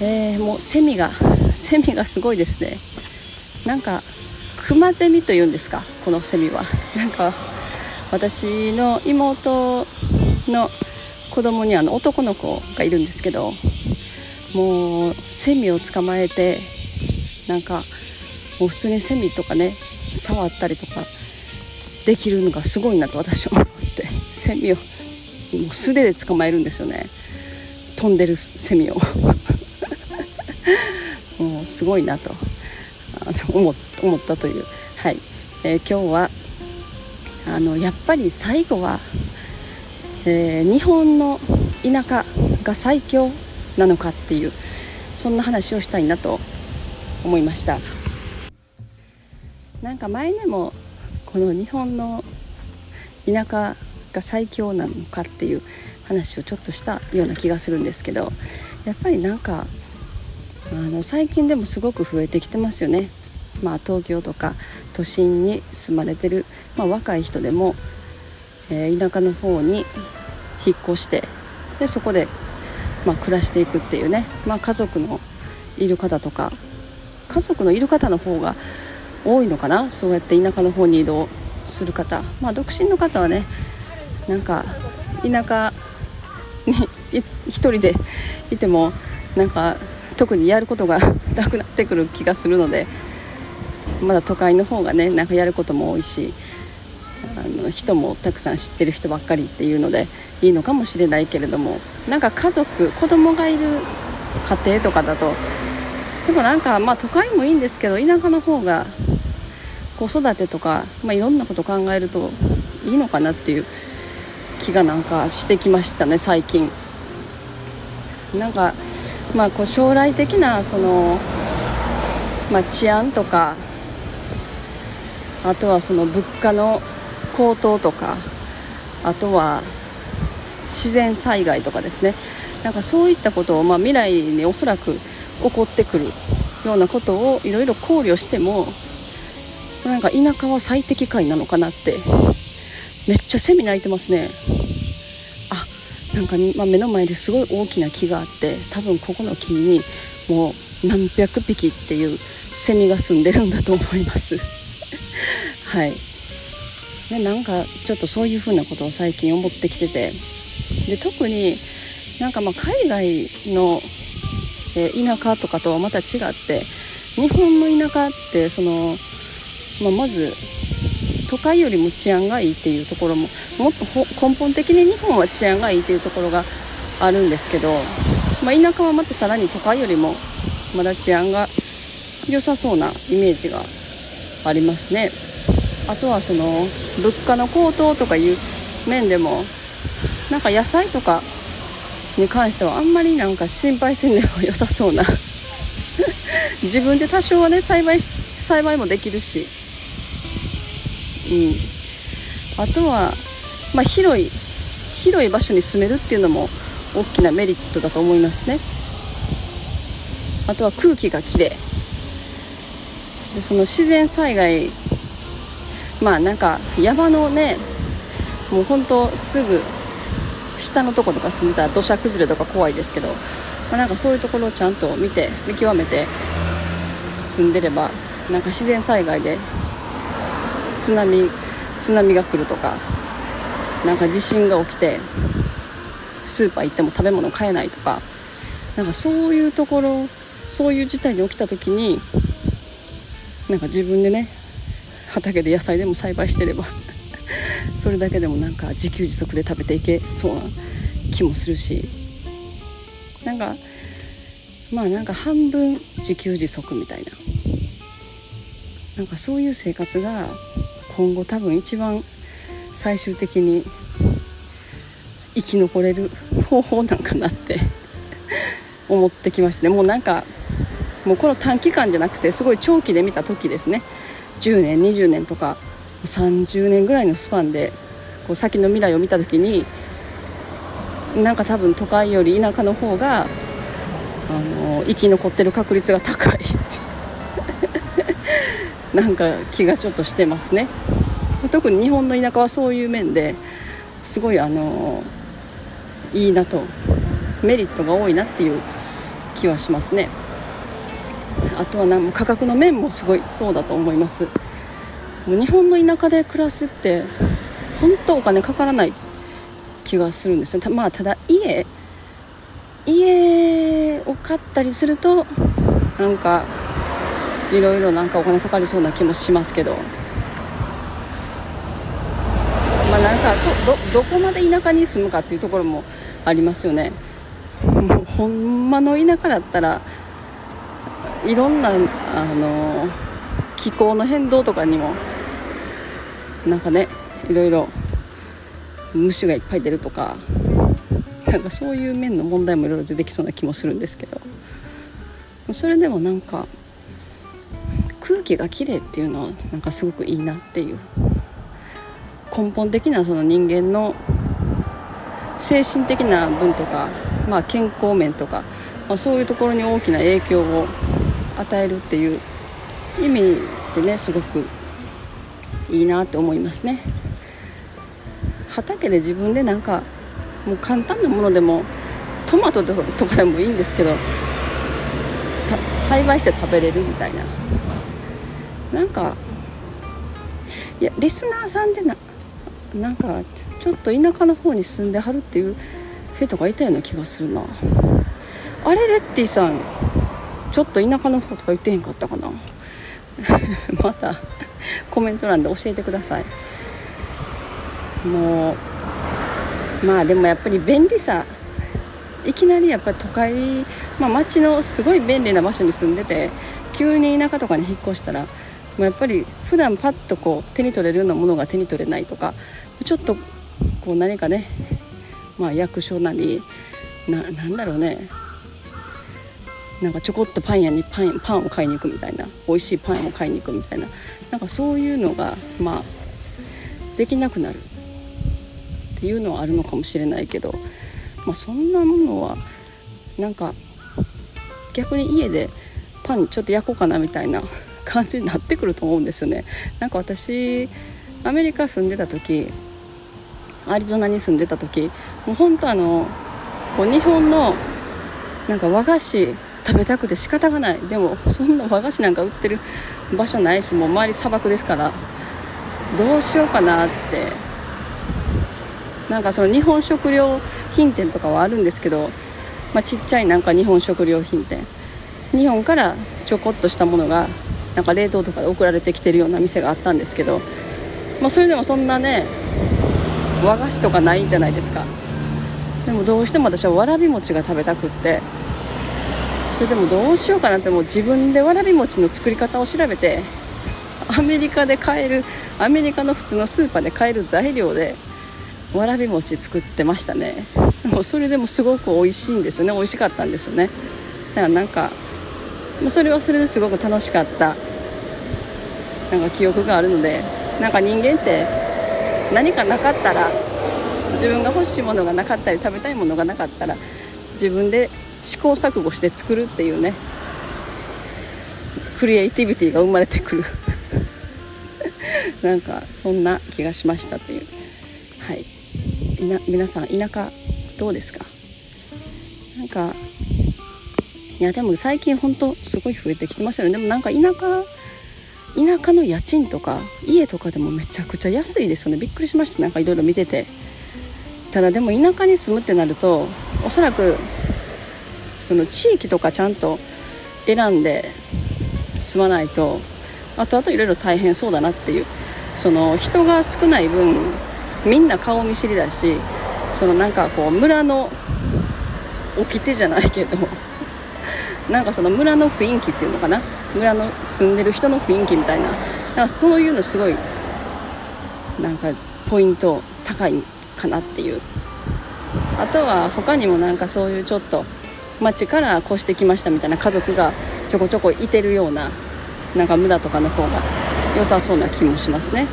えー、もうセミが セミがすごいですね。なんかクマゼミというんですか？このセミは。なんか私の妹の子供にあの男の子がいるんですけどもうセミを捕まえてなんかもう普通にセミとかね触ったりとかできるのがすごいなと私は思って。セミをもう素手で捕まえるんですよね。飛んでるセミを。もうすごいなと。思ったという、はい。えー、今日はあのやっぱり最後は、えー、日本の田舎が最強なのかっていうそんな話をしたいなと思いました。なんか前にもこの日本の田舎が最強なのかっていう話をちょっとしたような気がするんですけどやっぱりなんかあの最近でもすごく増えてきてますよね。まあ、東京とか都心に住まれてる、まあ、若い人でも、えー、田舎の方に引っ越してでそこで、まあ、暮らしていくっていうね、まあ、家族のいる方とか家族のいる方の方が多いのかなそうやって田舎の方に移動する方まあ独身の方はねなんか田舎に一人でいてもなんか特にやることが なくなってくる気がするのでまだ都会の方がねなんかやることも多いしあの人もたくさん知ってる人ばっかりっていうのでいいのかもしれないけれどもなんか家族子供がいる家庭とかだとでもなんかまあ都会もいいんですけど田舎の方が子育てとか、まあ、いろんなこと考えるといいのかなっていう気がなんかしてきましたね最近。なんかまあこう将来的なその、まあ、治安とかあとはその物価の高騰とかあとは自然災害とかですね。なんかそういったことを、まあ、未来におそらく起こってくるようなことをいろいろ考慮してもなんか田舎は最適解なのかなってめっちゃセミ鳴いてますね。なんか、まあ、目の前ですごい大きな木があって多分ここの木にもう何百匹っていうセミが住んでるんだと思います。はい。でなんかちょっとそういうふうなことを最近思ってきてて。で特になんかまあ海外の、田舎とかとはまた違って日本の田舎ってそのまあ、まず都会よりも治安がいいっていうところももっと根本的に日本は治安がいいっていうところがあるんですけど、まあ、田舎はまたさらに都会よりもまだ治安が良さそうなイメージがありますね。あとはその物価の高騰とかいう面でもなんか野菜とかに関してはあんまりなんか心配せんでも良さそうな。自分で多少はね栽培栽培もできるし。うん、あとは、まあ、広い広い場所に住めるっていうのも大きなメリットだと思いますね。あとは空気がきれいでその自然災害まあなんか山のねもうほんとすぐ下のとことか住んでたら土砂崩れとか怖いですけど、まあ、なんかそういうところをちゃんと見て見極めて住んでればなんか自然災害で津波津波が来るとかなんか地震が起きてスーパー行っても食べ物買えないとかなんかそういうところそういう事態に起きた時になんか自分でね畑で野菜でも栽培してればそれだけでもなんか自給自足で食べていけそうな気もするしなんかまあなんか半分自給自足みたいな。なんかそういう生活が今後多分一番最終的に生き残れる方法なんかなって 思ってきましてもうなんかもうこの短期間じゃなくてすごい長期で見た時ですね。10年20年とか30年ぐらいのスパンでこう先の未来を見た時になんか多分都会より田舎の方があの生き残ってる確率が高い。なんか気がちょっとしてますね。特に日本の田舎はそういう面ですごいあのいいなとメリットが多いなっていう気はしますね。あとはな価格の面もすごいそうだと思います。もう日本の田舎で暮らすって本当お金かからない気がするんですよ。まあただ家。家を買ったりするとなんかいろいろなんかお金かかりそうな気もしますけどまあなんかどどこまで田舎に住むかっていうところもありますよね。もうほんまの田舎だったらいろんなあの気候の変動とかにもなんかねいろいろ虫がいっぱい出るとかなんかそういう面の問題もいろいろ出てきそうな気もするんですけど。それでもなんか空気がきれいっていうのはなんかすごくいいなっていう根本的なその人間の精神的な分とか、まあ、健康面とか、まあ、そういうところに大きな影響を与えるっていう意味でねすごくいいなって思いますね。畑で自分でなんかもう簡単なものでもトマトとかでもいいんですけど栽培して食べれるみたいな。なんかいやリスナーさんでななんかちょっと田舎の方に住んではるっていう人がいたような気がするな。あれレッティさんちょっと田舎の方とか言ってへんかったかな？またコメント欄で教えてください。もうまあでもやっぱり便利さ。いきなりやっぱり都会、まあ、町のすごい便利な場所に住んでて急に田舎とかに引っ越したらもうやっぱり普段パッとこう手に取れるようなものが手に取れないとかちょっとこう何かね、まあ、役所なりななんだろうね。なんかちょこっとパン屋にパンパンを買いに行くみたいな美味しいパンを買いに行くみたいな。なんかそういうのがまあできなくなる。っていうのはあるのかもしれないけど、まあ、そんなものはなんか逆に家でパンちょっと焼こうかなみたいな感じになってくると思うんですよね。なんか私アメリカ住んでた時アリゾナに住んでた時もう本当あのこう日本のなんか和菓子食べたくて仕方がない。でもそんな和菓子なんか売ってる場所ないしもう周り砂漠ですからどうしようかなって。なんかその日本食料品店とかはあるんですけど、まあ、ちっちゃいなんか日本食料品店。日本からちょこっとしたものがなんか冷凍とかで送られてきてるような店があったんですけど、まあ、それでもそんなね和菓子とかないじゃないですか。でもどうしても私はわらび餅が食べたくって。それでもどうしようかなってもう。自分でわらび餅の作り方を調べてアメリカで買えるアメリカの普通のスーパーで買える材料でわらび餅作ってましたね。もうそれでもすごく美味しいんですよね。美味しかったんですよね。だからなんかそれはそれですごく楽しかった。なんか記憶があるのでなんか人間って何かなかったら自分が欲しいものがなかったり食べたいものがなかったら自分で試行錯誤して作るっていうねクリエイティビティが生まれてくる。なんかそんな気がしましたという。はい。皆さん田舎どうですか？なんかいやでも最近ほんとすごい増えてきてますよね。でもなんか田舎田舎の家賃とか家とかでもめちゃくちゃ安いですよね。びっくりしましたなんかいろいろ見てて。ただでも田舎に住むってなるとおそらくその地域とかちゃんと選んで住まないとあとあといろいろ大変そうだなっていうその人が少ない分みんな顔見知りだしそのなんかこう村の掟じゃないけどなんかその村の雰囲気っていうのかな？村の住んでる人の雰囲気みたいな。なんかそういうのすごいなんかポイント高いかなっていう。あとは他にもなんかそういうちょっと町から越してきましたみたいな家族がちょこちょこいてるようななんか村とかの方が良さそうな気もしますね。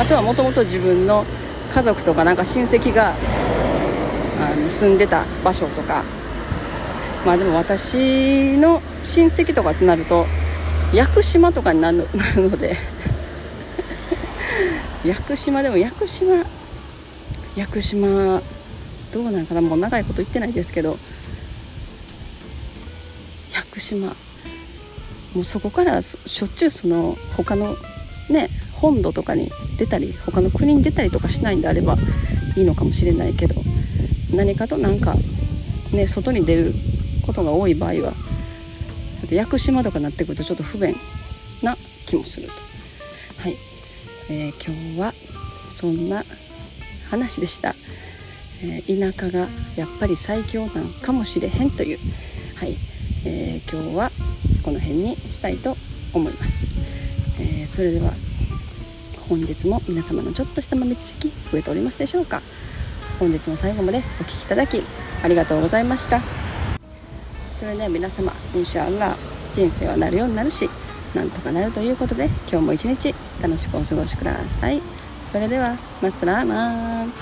あとはもともと自分の家族とかなんか親戚があの住んでた場所とかまあでも私の親戚とかってなると屋久島とかになるの で屋久島でも屋久島屋久島どうなんかなもう長いこと言ってないですけど屋久島もうそこからしょっちゅうその他のね本土とかに出たり他の国に出たりとかしないんであればいいのかもしれないけど何かとなんかね外に出ることが多い場合はちょっと屋久島とかになってくるとちょっと不便な気もすると。はい、えー、今日はそんな話でした、えー、田舎がやっぱり最強なんかもしれへんという。はい、えー、今日はこの辺にしたいと思います、えそれでは本日も皆様のちょっとした豆知識増えておりますでしょうか。本日も最後までお聴きいただきありがとうございました。それでは皆様インシャアラ人生はなるようになるしなんとかなるということで今日も一日楽しくお過ごしください。それではマツラーマン。